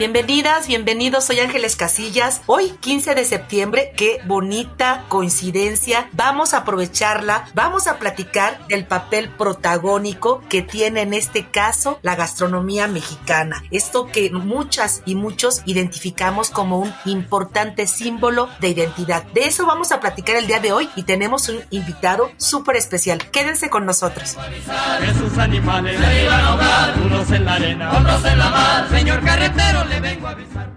Bienvenidas, bienvenidos, soy Ángeles Casillas. Hoy, 15 de septiembre, qué bonita coincidencia. Vamos a aprovecharla, vamos a platicar del papel protagónico que tiene en este caso la gastronomía mexicana. Esto que muchas y muchos identificamos como un importante símbolo de identidad. De eso vamos a platicar el día de hoy y tenemos un invitado súper especial. Quédense con nosotros. Esos animales se iban a unos en la arena, en la. Señor carretero, le vengo a avisar.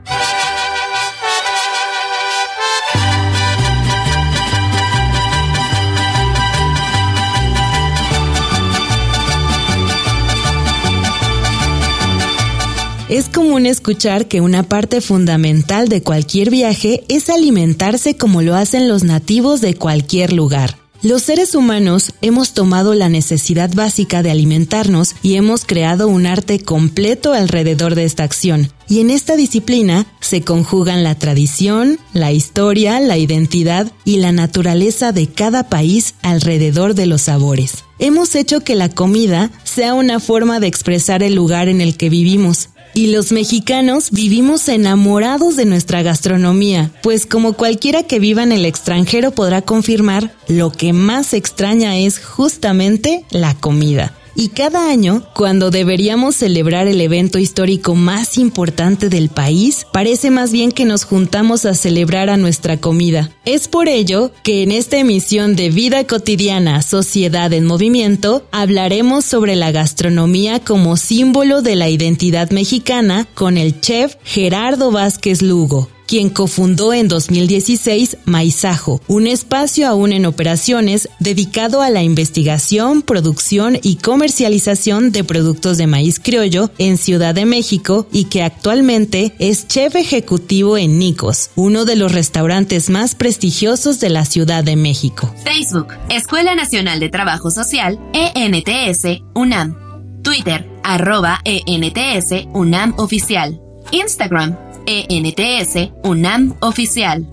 Es común escuchar que una parte fundamental de cualquier viaje es alimentarse como lo hacen los nativos de cualquier lugar. Los seres humanos hemos tomado la necesidad básica de alimentarnos y hemos creado un arte completo alrededor de esta acción. Y en esta disciplina se conjugan la tradición, la historia, la identidad y la naturaleza de cada país alrededor de los sabores. Hemos hecho que la comida sea una forma de expresar el lugar en el que vivimos, y los mexicanos vivimos enamorados de nuestra gastronomía, pues como cualquiera que viva en el extranjero podrá confirmar, lo que más extraña es justamente la comida. Y cada año, cuando deberíamos celebrar el evento histórico más importante del país, parece más bien que nos juntamos a celebrar a nuestra comida. Es por ello que en esta emisión de Vida Cotidiana, Sociedad en Movimiento, hablaremos sobre la gastronomía como símbolo de la identidad mexicana con el chef Gerardo Vázquez Lugo quien cofundó en 2016 Maizajo, un espacio aún en operaciones dedicado a la investigación, producción y comercialización de productos de maíz criollo en Ciudad de México y que actualmente es chef ejecutivo en Nicos, uno de los restaurantes más prestigiosos de la Ciudad de México. Facebook, Escuela Nacional de Trabajo Social, ENTS, UNAM. Twitter, arroba ENTS, UNAM Oficial. Instagram, ENTS UNAM Oficial.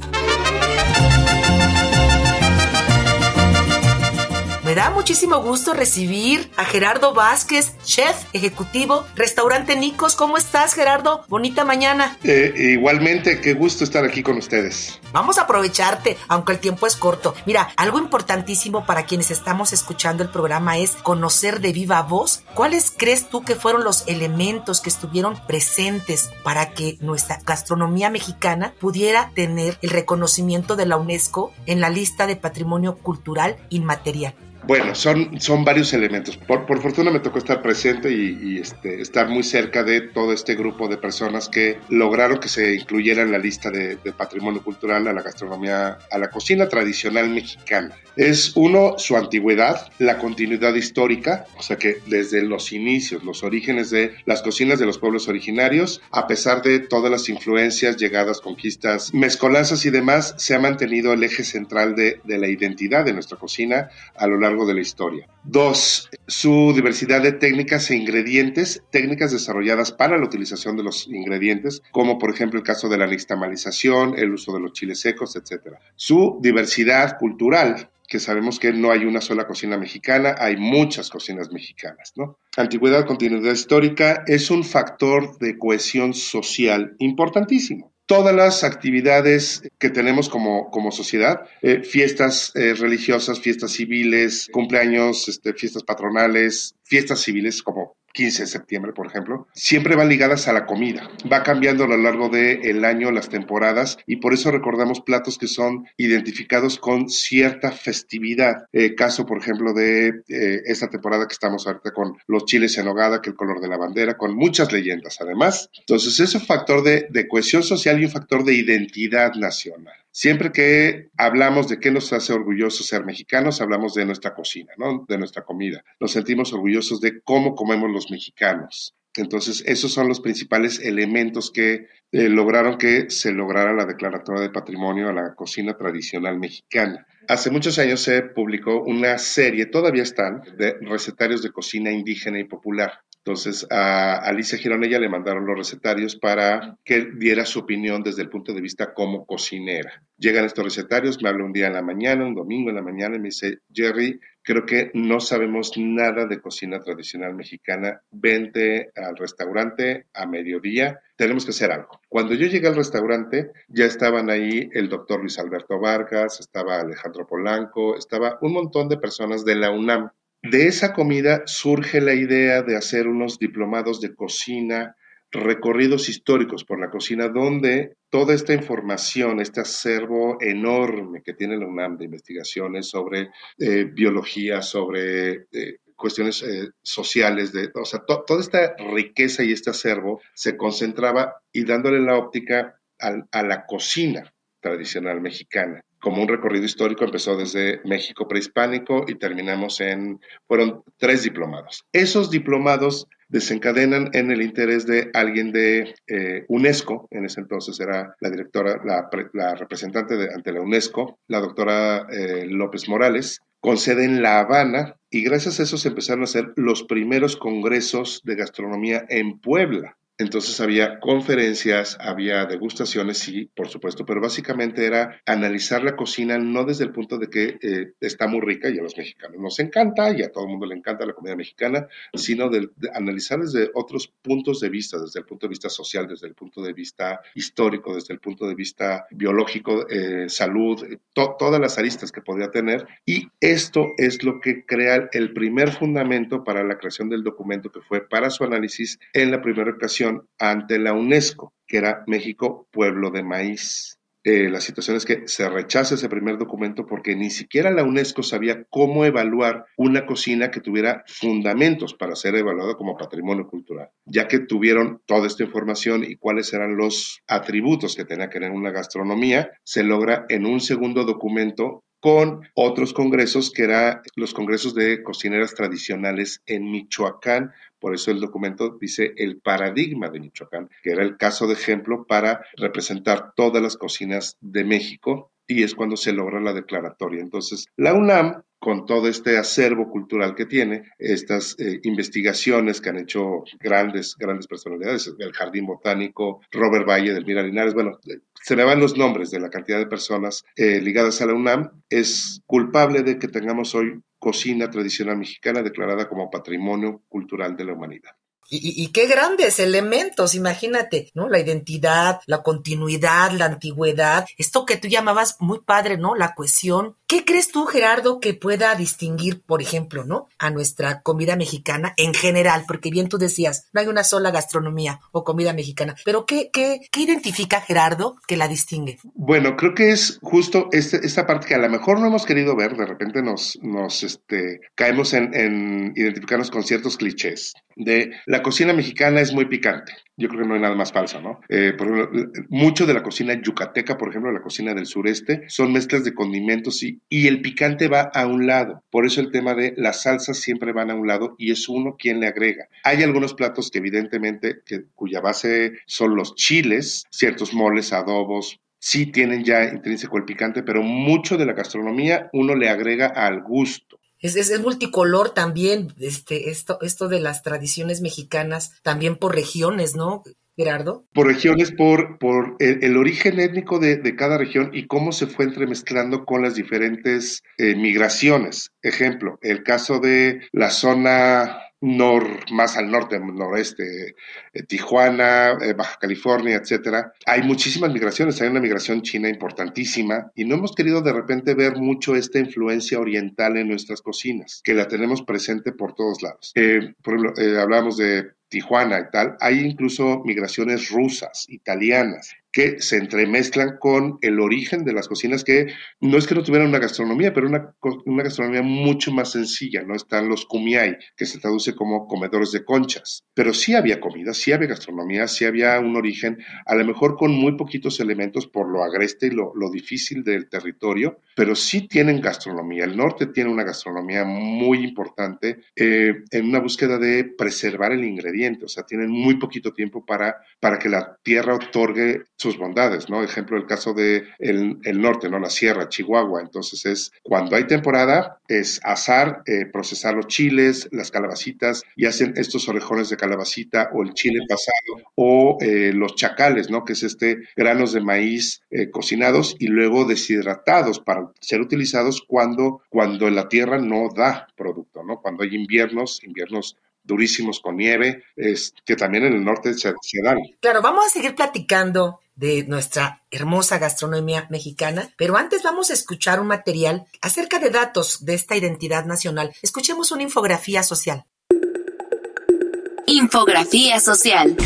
Me da muchísimo gusto recibir a Gerardo Vázquez, chef ejecutivo, restaurante Nicos. ¿Cómo estás, Gerardo? Bonita mañana. Eh, igualmente, qué gusto estar aquí con ustedes. Vamos a aprovecharte, aunque el tiempo es corto. Mira, algo importantísimo para quienes estamos escuchando el programa es conocer de viva voz cuáles crees tú que fueron los elementos que estuvieron presentes para que nuestra gastronomía mexicana pudiera tener el reconocimiento de la UNESCO en la lista de patrimonio cultural inmaterial. Bueno, son, son varios elementos. Por, por fortuna me tocó estar presente y, y, este, estar muy cerca de todo este grupo de personas que lograron que se incluyera en la lista de, de, patrimonio cultural a la gastronomía, a la cocina tradicional mexicana. Es uno, su antigüedad, la continuidad histórica, o sea que desde los inicios, los orígenes de las cocinas de los pueblos originarios, a pesar de todas las influencias, llegadas, conquistas, mezcolanzas y demás, se ha mantenido el eje central de, de la identidad de nuestra cocina a lo largo de la historia. Dos, su diversidad de técnicas e ingredientes, técnicas desarrolladas para la utilización de los ingredientes, como por ejemplo el caso de la nixtamalización, el uso de los chiles secos, etc. Su diversidad cultural, que sabemos que no hay una sola cocina mexicana, hay muchas cocinas mexicanas, ¿no? Antigüedad, continuidad histórica es un factor de cohesión social importantísimo todas las actividades que tenemos como, como sociedad, eh, fiestas eh, religiosas, fiestas civiles, cumpleaños, este, fiestas patronales, fiestas civiles como 15 de septiembre, por ejemplo, siempre van ligadas a la comida. Va cambiando a lo largo del año las temporadas y por eso recordamos platos que son identificados con cierta festividad. Eh, caso, por ejemplo, de eh, esta temporada que estamos ahorita con los chiles en hogada, que el color de la bandera, con muchas leyendas además. Entonces es un factor de, de cohesión social y un factor de identidad nacional. Siempre que hablamos de qué nos hace orgullosos ser mexicanos, hablamos de nuestra cocina, ¿no? De nuestra comida. Nos sentimos orgullosos de cómo comemos los mexicanos. Entonces, esos son los principales elementos que eh, lograron que se lograra la declaratoria de patrimonio a la cocina tradicional mexicana. Hace muchos años se publicó una serie, todavía están, de recetarios de cocina indígena y popular. Entonces a Alicia Gironella le mandaron los recetarios para que diera su opinión desde el punto de vista como cocinera. Llegan estos recetarios, me habla un día en la mañana, un domingo en la mañana, y me dice, Jerry, creo que no sabemos nada de cocina tradicional mexicana. Vente al restaurante a mediodía, tenemos que hacer algo. Cuando yo llegué al restaurante, ya estaban ahí el doctor Luis Alberto Vargas, estaba Alejandro Polanco, estaba un montón de personas de la UNAM de esa comida surge la idea de hacer unos diplomados de cocina, recorridos históricos por la cocina, donde toda esta información, este acervo enorme que tiene la UNAM de investigaciones sobre eh, biología, sobre eh, cuestiones eh, sociales, o sea, toda esta riqueza y este acervo se concentraba y dándole la óptica a la cocina tradicional mexicana como un recorrido histórico, empezó desde México prehispánico y terminamos en, fueron tres diplomados. Esos diplomados desencadenan en el interés de alguien de eh, UNESCO, en ese entonces era la directora, la, representante ante la UNESCO, la doctora eh, López Morales, con sede en La Habana, y gracias a eso se empezaron a hacer los primeros congresos de gastronomía en Puebla. Entonces había conferencias, había degustaciones, sí, por supuesto, pero básicamente era analizar la cocina no desde el punto de que eh, está muy rica y a los mexicanos nos encanta y a todo el mundo le encanta la comida mexicana, sino de, analizar desde otros puntos de vista, desde el punto de vista social, desde el punto de vista histórico, desde el punto de vista biológico, eh, salud, todas las aristas que podría tener. Y esto es lo que crea el primer fundamento para la creación del documento que fue para su análisis en la primera ocasión ante la UNESCO, que era México Pueblo de Maíz. Eh, la situación es que se rechaza ese primer documento porque ni siquiera la UNESCO sabía cómo evaluar una cocina que tuviera fundamentos para ser evaluada como patrimonio cultural. Ya que tuvieron toda esta información y cuáles eran los atributos que tenía que tener una gastronomía, se logra en un segundo documento con otros congresos que eran los congresos de cocineras tradicionales en Michoacán, por eso el documento dice el paradigma de Michoacán, que era el caso de ejemplo para representar todas las cocinas de México y es cuando se logra la declaratoria. Entonces, la UNAM, con todo este acervo cultural que tiene, estas eh, investigaciones que han hecho grandes, grandes personalidades, el Jardín Botánico, Robert Valle, Delmira Linares, bueno, se me van los nombres de la cantidad de personas eh, ligadas a la UNAM, es culpable de que tengamos hoy cocina tradicional mexicana declarada como patrimonio cultural de la humanidad. Y, qué grandes elementos, imagínate, ¿no? La identidad, la continuidad, la antigüedad, esto que tú llamabas muy padre, ¿no? La cohesión. ¿Qué crees tú, Gerardo, que pueda distinguir, por ejemplo, ¿no? A nuestra comida mexicana en general, porque bien tú decías, no hay una sola gastronomía o comida mexicana, pero ¿qué, qué, qué identifica Gerardo que la distingue? Bueno, creo que es justo este, esta parte que a lo mejor no hemos querido ver, de repente nos, nos este, caemos en, en identificarnos con ciertos clichés de la cocina mexicana es muy picante. Yo creo que no hay nada más falso, ¿no? Eh, por ejemplo, mucho de la cocina yucateca, por ejemplo, la cocina del sureste, son mezclas de condimentos y, y el picante va a un lado. Por eso el tema de las salsas siempre van a un lado y es uno quien le agrega. Hay algunos platos que evidentemente, cuya base son los chiles, ciertos moles, adobos, sí tienen ya intrínseco el picante, pero mucho de la gastronomía uno le agrega al gusto. Es, es, multicolor también, este, esto, esto de las tradiciones mexicanas, también por regiones, ¿no? Gerardo. Por regiones, por, por el, origen étnico de, cada región y cómo se fue entremezclando con las diferentes eh, migraciones. Ejemplo, el caso de la zona nor, más al norte, noroeste, eh, Tijuana, eh, Baja California, etcétera, hay muchísimas migraciones, hay una migración china importantísima y no hemos querido de repente ver mucho esta influencia oriental en nuestras cocinas, que la tenemos presente por todos lados. Eh, por ejemplo, hablamos de Tijuana y tal, hay incluso migraciones rusas, italianas, que se entremezclan con el origen de las cocinas que no es que no tuvieran una gastronomía, pero una, una gastronomía mucho más sencilla, ¿no? Están los kumiai, que se traduce como comedores de conchas, pero sí había comida, sí había gastronomía, sí había un origen, a lo mejor con muy poquitos elementos por lo agreste y lo, lo difícil del territorio, pero sí tienen gastronomía. El norte tiene una gastronomía muy importante eh, en una búsqueda de preservar el ingrediente, o sea, tienen muy poquito tiempo para, para que la tierra otorgue sus bondades, ¿no? Ejemplo, el caso de el, el norte, ¿no? La sierra, Chihuahua. Entonces es cuando hay temporada, es asar, eh, procesar los chiles, las calabacitas y hacen estos orejones de calabacita o el chile pasado o eh, los chacales, ¿no? Que es este granos de maíz eh, cocinados y luego deshidratados para ser utilizados cuando, cuando la tierra no da producto, ¿no? Cuando hay inviernos, inviernos durísimos con nieve, es, que también en el norte se, se dan. Claro, vamos a seguir platicando de nuestra hermosa gastronomía mexicana, pero antes vamos a escuchar un material acerca de datos de esta identidad nacional. Escuchemos una infografía social. Infografía social.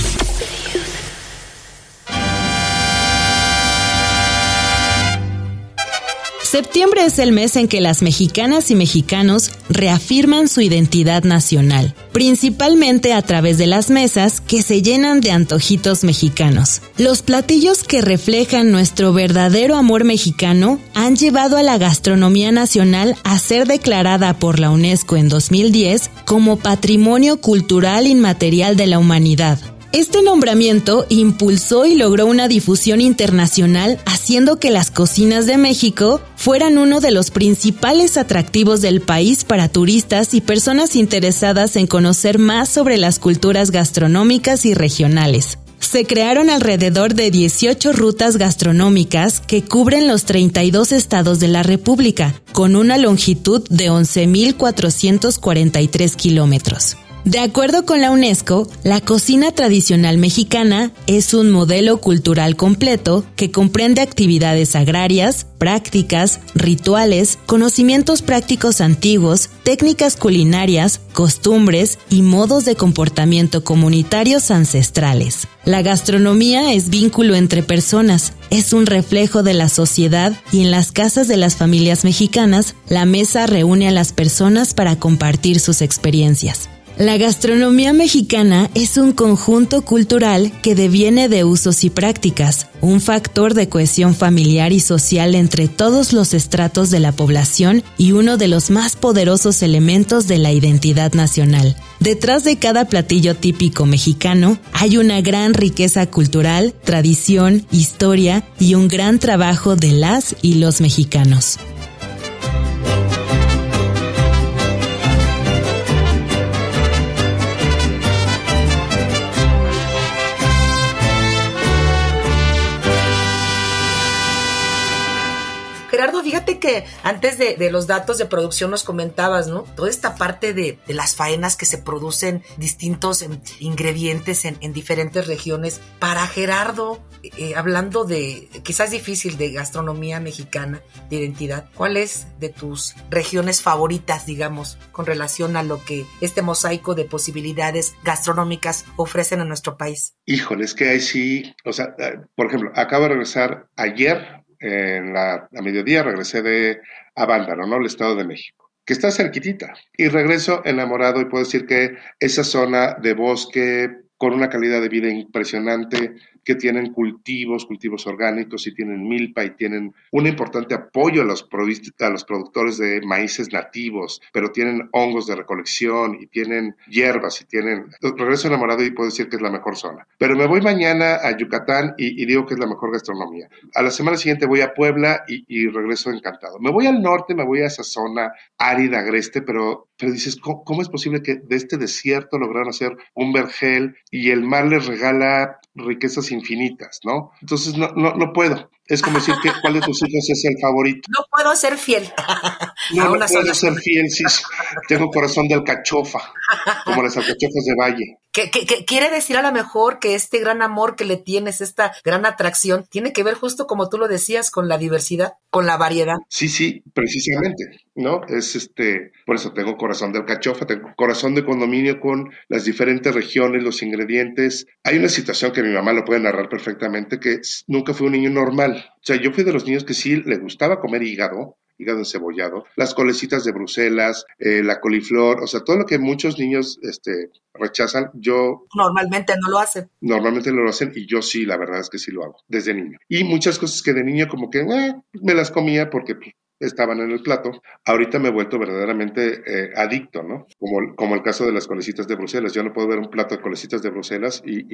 Septiembre es el mes en que las mexicanas y mexicanos reafirman su identidad nacional, principalmente a través de las mesas que se llenan de antojitos mexicanos. Los platillos que reflejan nuestro verdadero amor mexicano han llevado a la gastronomía nacional a ser declarada por la UNESCO en 2010 como Patrimonio Cultural Inmaterial de la Humanidad. Este nombramiento impulsó y logró una difusión internacional, haciendo que las cocinas de México fueran uno de los principales atractivos del país para turistas y personas interesadas en conocer más sobre las culturas gastronómicas y regionales. Se crearon alrededor de 18 rutas gastronómicas que cubren los 32 estados de la República, con una longitud de 11.443 kilómetros. De acuerdo con la UNESCO, la cocina tradicional mexicana es un modelo cultural completo que comprende actividades agrarias, prácticas, rituales, conocimientos prácticos antiguos, técnicas culinarias, costumbres y modos de comportamiento comunitarios ancestrales. La gastronomía es vínculo entre personas, es un reflejo de la sociedad y en las casas de las familias mexicanas, la mesa reúne a las personas para compartir sus experiencias. La gastronomía mexicana es un conjunto cultural que deviene de usos y prácticas, un factor de cohesión familiar y social entre todos los estratos de la población y uno de los más poderosos elementos de la identidad nacional. Detrás de cada platillo típico mexicano hay una gran riqueza cultural, tradición, historia y un gran trabajo de las y los mexicanos. Que antes de, los datos de producción nos comentabas, ¿no? Toda esta parte de, las faenas que se producen distintos en, ingredientes en, en, diferentes regiones. Para Gerardo, eh, hablando de, quizás difícil, de gastronomía mexicana, de identidad, ¿cuál es de tus regiones favoritas, digamos, con relación a lo que este mosaico de posibilidades gastronómicas ofrecen a nuestro país? Híjole, es que ahí sí, o sea, eh, por ejemplo, acabo de regresar ayer en la, a mediodía regresé de Avándaro, ¿no? El Estado de México, que está cerquitita. Y regreso enamorado y puedo decir que esa zona de bosque con una calidad de vida impresionante, que tienen cultivos, cultivos orgánicos y tienen milpa y tienen un importante apoyo a los, a los productores de maíces nativos, pero tienen hongos de recolección y tienen hierbas y tienen... Regreso enamorado y puedo decir que es la mejor zona. Pero me voy mañana a Yucatán y, digo que es la mejor gastronomía. A la semana siguiente voy a Puebla y, y, regreso encantado. Me voy al norte, me voy a esa zona árida, agreste, pero, pero dices, ¿cómo, ¿cómo es posible que de este desierto lograron hacer un vergel y el mar les regala riquezas infinitas, ¿no? Entonces no, no, no puedo. Es como decir que cuál de tus hijos es el favorito. No puedo ser fiel. No, no puedo ser fiel, sí. Tengo corazón de alcachofa, como las alcachofas de Valle. ¿Qué, quiere decir a lo mejor que este gran amor que le tienes, esta gran atracción, tiene que ver justo como tú lo decías, con la diversidad, con la variedad? Sí, sí, precisamente, ¿no? Es este, por eso tengo corazón de alcachofa, tengo corazón de condominio con las diferentes regiones, los ingredientes. Hay una situación que mi mamá lo puede narrar perfectamente, que nunca fue un niño normal. O sea, yo fui de los niños que sí le gustaba comer hígado, hígado encebollado, las colecitas de Bruselas, eh, la coliflor, o sea, todo lo que muchos niños este, rechazan, yo... Normalmente no lo hacen. Normalmente no lo hacen y yo sí, la verdad es que sí lo hago, desde niño. Y muchas cosas que de niño como que eh, me las comía porque pues, estaban en el plato, ahorita me he vuelto verdaderamente eh, adicto, ¿no? Como, como el caso de las colecitas de Bruselas. Yo no puedo ver un plato de colecitas de Bruselas y,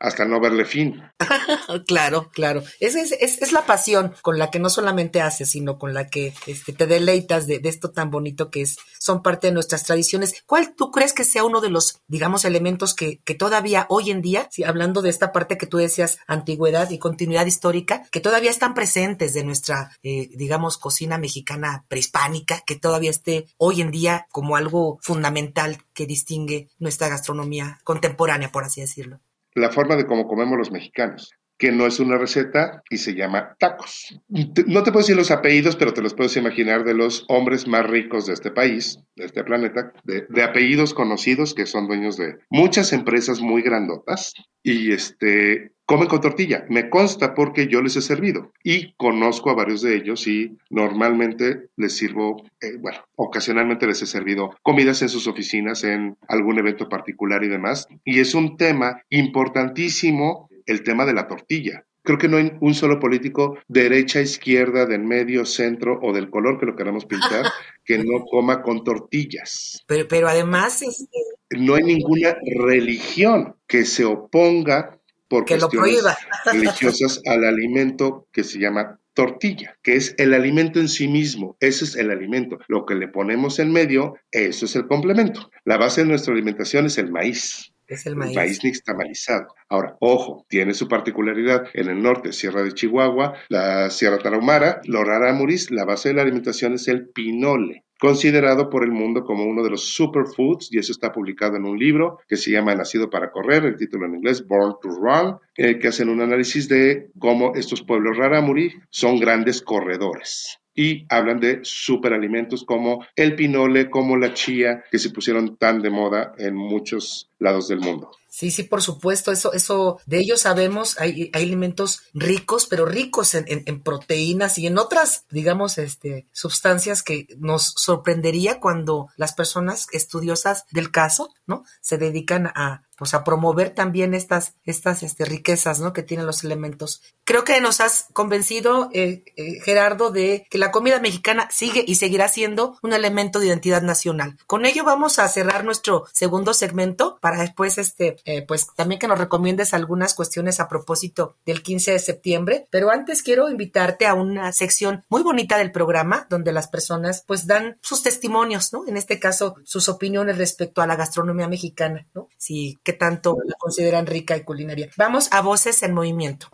hasta no verle fin. claro, claro. Es, es, es, la pasión con la que no solamente haces, sino con la que este, te deleitas de, esto tan bonito que es, son parte de nuestras tradiciones. ¿Cuál tú crees que sea uno de los, digamos, elementos que, que todavía hoy en día, si hablando de esta parte que tú decías, antigüedad y continuidad histórica, que todavía están presentes de nuestra, eh, digamos, cocina mexicana prehispánica que todavía esté hoy en día como algo fundamental que distingue nuestra gastronomía contemporánea, por así decirlo. La forma de cómo comemos los mexicanos que no es una receta y se llama tacos. No te puedo decir los apellidos, pero te los puedes imaginar de los hombres más ricos de este país, de este planeta, de, de apellidos conocidos que son dueños de muchas empresas muy grandotas y este comen con tortilla. Me consta porque yo les he servido y conozco a varios de ellos y normalmente les sirvo, eh, bueno, ocasionalmente les he servido comidas en sus oficinas, en algún evento particular y demás. Y es un tema importantísimo el tema de la tortilla. Creo que no hay un solo político, derecha, izquierda, del medio, centro o del color que lo queramos pintar, que no coma con tortillas. Pero, pero además... Este, no hay ninguna religión que se oponga por que cuestiones religiosas al alimento que se llama tortilla, que es el alimento en sí mismo. Ese es el alimento. Lo que le ponemos en medio, eso es el complemento. La base de nuestra alimentación es el maíz. Es el maíz. El maíz nixtamalizado. Ahora, ojo, tiene su particularidad. En el norte, Sierra de Chihuahua, la Sierra Tarahumara, los Rarámuris, la base de la alimentación es el pinole considerado por el mundo como uno de los superfoods, y eso está publicado en un libro que se llama Nacido para Correr, el título en inglés Born to Run, eh, que hacen un análisis de cómo estos pueblos rarámuri son grandes corredores y hablan de superalimentos como el pinole, como la chía, que se pusieron tan de moda en muchos lados del mundo. Sí, sí, por supuesto, eso, eso, de ellos sabemos, hay, hay alimentos ricos, pero ricos en, en, proteínas y en otras, digamos, este, sustancias que nos sorprendería cuando las personas estudiosas del caso, ¿no? Se dedican a, pues a promover también estas, estas este, riquezas ¿no? que tienen los elementos. Creo que nos has convencido, eh, eh, Gerardo, de que la comida mexicana sigue y seguirá siendo un elemento de identidad nacional. Con ello vamos a cerrar nuestro segundo segmento para después, este, eh, pues también que nos recomiendes algunas cuestiones a propósito del 15 de septiembre. Pero antes quiero invitarte a una sección muy bonita del programa donde las personas pues dan sus testimonios, ¿no? En este caso, sus opiniones respecto a la gastronomía mexicana, ¿no? Si que tanto la consideran rica y culinaria. Vamos a Voces en Movimiento.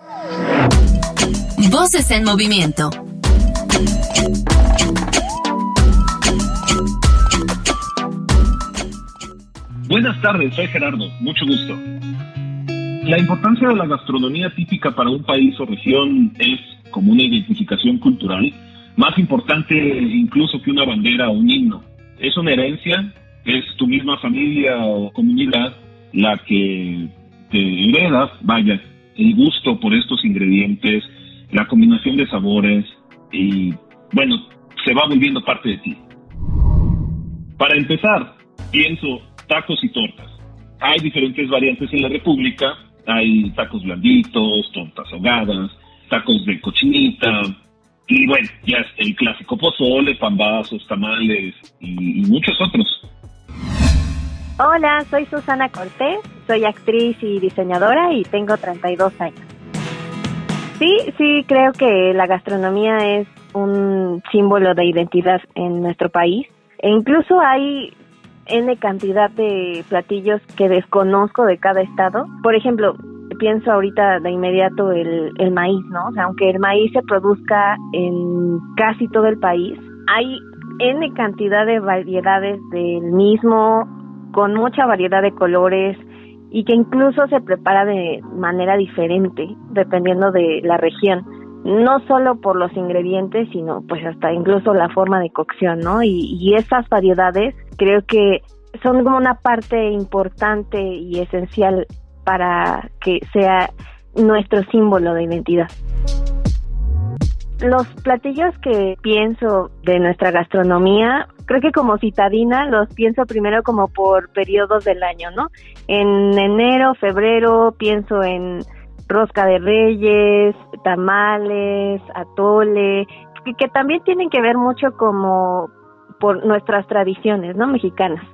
Voces en Movimiento. Buenas tardes, soy Gerardo, mucho gusto. La importancia de la gastronomía típica para un país o región es como una identificación cultural, más importante incluso que una bandera o un himno. Es una herencia, es tu misma familia o comunidad la que te heredas, vaya, el gusto por estos ingredientes, la combinación de sabores y, bueno, se va volviendo parte de ti. Para empezar, pienso tacos y tortas. Hay diferentes variantes en la República, hay tacos blanditos, tortas ahogadas, tacos de cochinita, y bueno, ya el clásico pozole, pambazos, tamales y muchos otros. Hola, soy Susana Cortés, soy actriz y diseñadora y tengo 32 años. Sí, sí, creo que la gastronomía es un símbolo de identidad en nuestro país. E incluso hay N cantidad de platillos que desconozco de cada estado. Por ejemplo, pienso ahorita de inmediato el, el maíz, ¿no? O sea, aunque el maíz se produzca en casi todo el país, hay N cantidad de variedades del mismo, con mucha variedad de colores y que incluso se prepara de manera diferente dependiendo de la región. No solo por los ingredientes, sino pues hasta incluso la forma de cocción, ¿no? Y, y esas variedades creo que son como una parte importante y esencial para que sea nuestro símbolo de identidad. Los platillos que pienso de nuestra gastronomía, creo que como citadina los pienso primero como por periodos del año, ¿no? En enero, febrero pienso en rosca de reyes, tamales, atole, que, que también tienen que ver mucho como por nuestras tradiciones, ¿no? Mexicanas.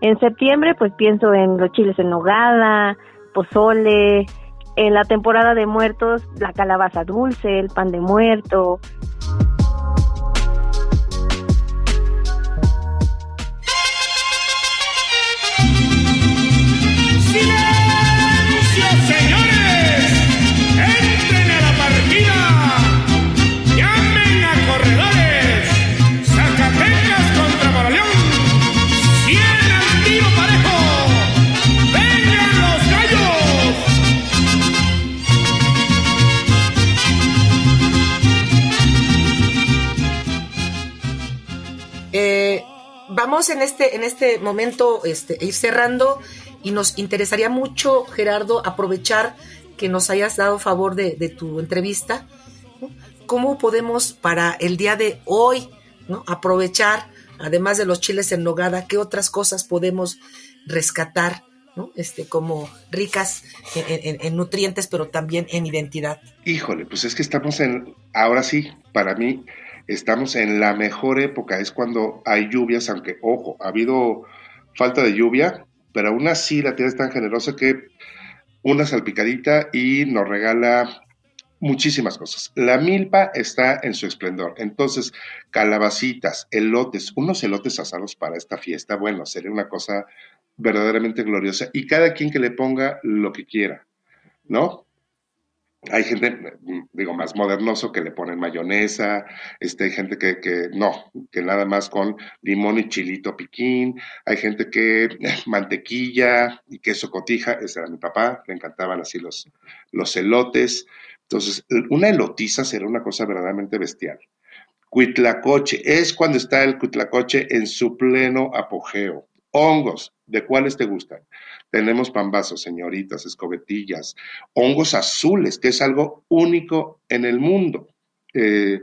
En septiembre pues pienso en los chiles en nogada, pozole, en la temporada de muertos, la calabaza dulce, el pan de muerto. En este, en este momento este, ir cerrando y nos interesaría mucho, Gerardo, aprovechar que nos hayas dado favor de, tu entrevista. ¿Cómo podemos para el día de hoy aprovechar, además de los chiles en nogada, qué otras cosas podemos rescatar? ¿no? Este, como ricas en- en nutrientes, pero también en identidad. Híjole, pues es que estamos en, ahora sí, para mí, estamos en la mejor época, es cuando hay lluvias, aunque, ojo, ha habido falta de lluvia, pero aún así la tierra es tan generosa que una salpicadita y nos regala muchísimas cosas. La milpa está en su esplendor, entonces, calabacitas, elotes, unos elotes asados para esta fiesta, bueno, sería una cosa verdaderamente gloriosa, y cada quien que le ponga lo que quiera, ¿no? Hay gente, digo, más modernoso que le ponen mayonesa, este, hay gente que, que no, que nada más con limón y chilito piquín, hay gente que eh, mantequilla y queso cotija, ese era mi papá, le encantaban así los, los elotes. Entonces, una elotiza será una cosa verdaderamente bestial. Cuitlacoche, es cuando está el cuitlacoche en su pleno apogeo. Hongos, ¿de cuáles te gustan? Tenemos pambazos, señoritas, escobetillas, hongos azules, que es algo único en el mundo. Eh,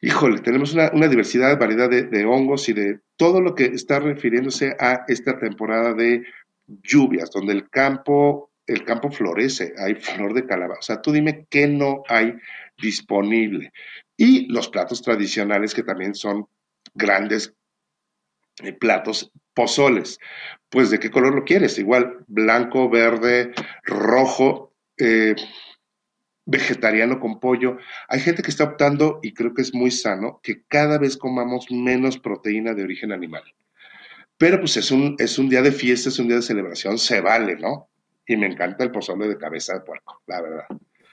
híjole, tenemos una, una diversidad, variedad de, de hongos y de todo lo que está refiriéndose a esta temporada de lluvias, donde el campo, el campo florece, hay flor de calabaza. O sea, tú dime qué no hay disponible. Y los platos tradicionales que también son grandes eh, platos pozoles. Pues de qué color lo quieres, igual blanco, verde, rojo, eh, vegetariano con pollo. Hay gente que está optando, y creo que es muy sano, que cada vez comamos menos proteína de origen animal. Pero pues es un, es un día de fiesta, es un día de celebración, se vale, ¿no? Y me encanta el pozole de cabeza de puerco, la verdad.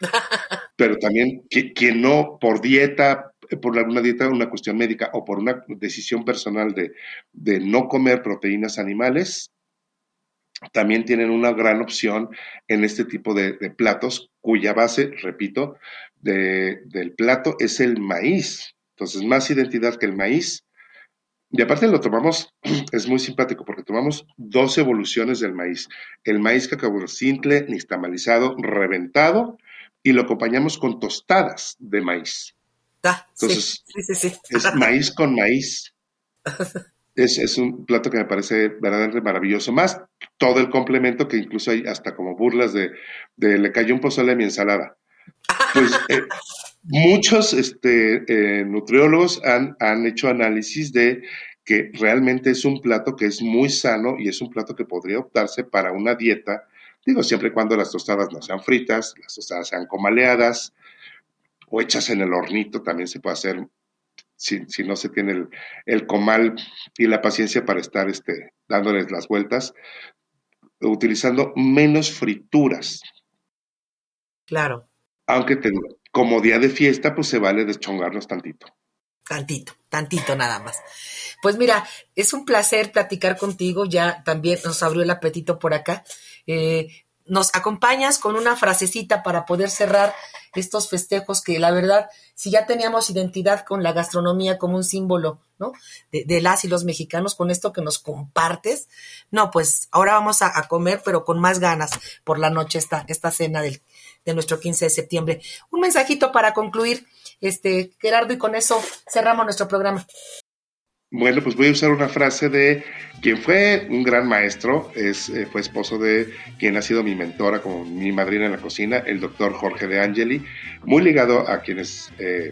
Pero también que- quien no, por dieta, por alguna dieta, una cuestión médica o por una decisión personal de, no comer proteínas animales, también tienen una gran opción en este tipo de, platos, cuya base, repito, de- del plato es el maíz. Entonces, más identidad que el maíz. Y aparte lo tomamos, es muy simpático porque tomamos dos evoluciones del maíz. El maíz cacahuacintle, nixtamalizado, reventado, y lo acompañamos con tostadas de maíz. Ah, Entonces, sí, sí, sí. es maíz con maíz. Es, es un plato que me parece verdaderamente maravilloso. Más todo el complemento que incluso hay hasta como burlas de, de le cayó un pozole a mi ensalada. Pues eh, muchos este, eh, nutriólogos han, han hecho análisis de que realmente es un plato que es muy sano y es un plato que podría optarse para una dieta, digo, siempre y cuando las tostadas no sean fritas, las tostadas sean comaleadas o hechas en el hornito, también se puede hacer si, si no se tiene el, el comal y la paciencia para estar este, dándoles las vueltas, utilizando menos frituras. Claro, Aunque te como día de fiesta, pues se vale deschongarnos tantito. tantito. tantito nada más. Pues mira, es un placer platicar contigo, ya también nos abrió el apetito por acá. Eh, nos acompañas con una frasecita para poder cerrar estos festejos que la verdad, si ya teníamos identidad con la gastronomía como un símbolo, ¿no? De, las y los mexicanos, con esto que nos compartes, no, pues ahora vamos a, comer, pero con más ganas por la noche esta, esta cena del, de nuestro 15 de septiembre. Un mensajito para concluir, este, Gerardo, y con eso cerramos nuestro programa. Bueno, pues voy a usar una frase de quien fue un gran maestro, es, eh, fue esposo de quien ha sido mi mentora, como mi madrina en la cocina, el doctor Jorge de Angeli, muy ligado a quienes eh,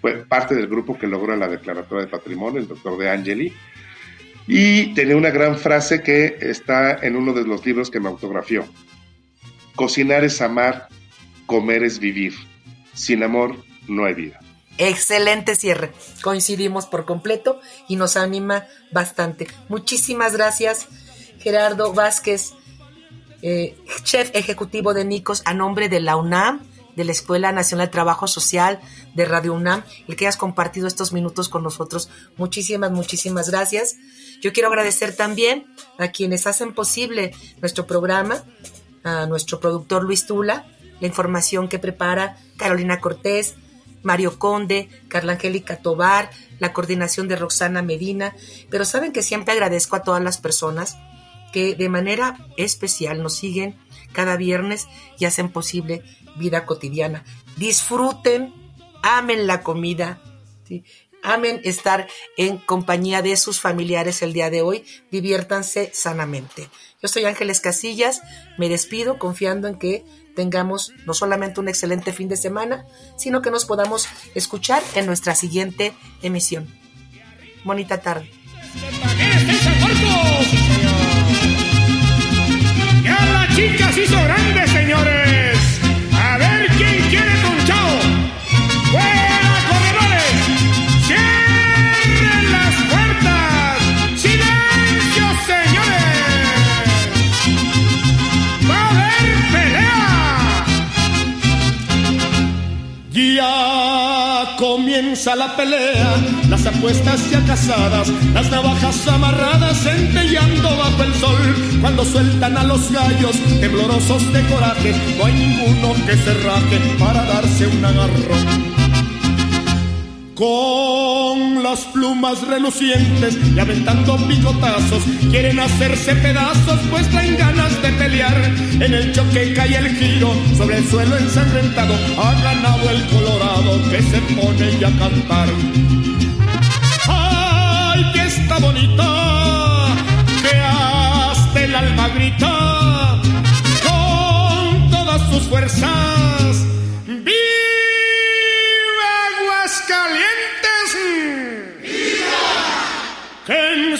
fue parte del grupo que logró la declaratoria de patrimonio, el doctor de Angeli, y tenía una gran frase que está en uno de los libros que me autografió. Cocinar es amar, comer es vivir. Sin amor no hay vida. Excelente cierre. Coincidimos por completo y nos anima bastante. Muchísimas gracias, Gerardo Vázquez, eh, chef ejecutivo de Nicos, a nombre de la UNAM, de la Escuela Nacional de Trabajo Social de Radio UNAM, el que hayas compartido estos minutos con nosotros. Muchísimas, muchísimas gracias. Yo quiero agradecer también a quienes hacen posible nuestro programa, a nuestro productor Luis Tula, la información que prepara Carolina Cortés, Mario Conde, Carla Angélica Tobar, la coordinación de Roxana Medina, pero saben que siempre agradezco a todas las personas que de manera especial nos siguen cada viernes y hacen posible vida cotidiana. Disfruten, amen la comida, amen estar en compañía de sus familiares el día de hoy, diviértanse sanamente. Yo soy Ángeles Casillas, me despido confiando en que tengamos no solamente un excelente fin de semana, sino que nos podamos escuchar en nuestra siguiente emisión. Bonita tarde. Pelea, las apuestas ya casadas, las navajas amarradas centellando bajo el sol. Cuando sueltan a los gallos, temblorosos de coraje, no hay ninguno que se raje para darse un agarrón con las plumas relucientes y aventando. Quieren hacerse pedazos, pues traen ganas de pelear. En el choque cae el giro sobre el suelo ensangrentado. Ha ganado el colorado que se pone ya a cantar. ¡Ay, que está bonita! Que hasta el alma grita con todas sus fuerzas.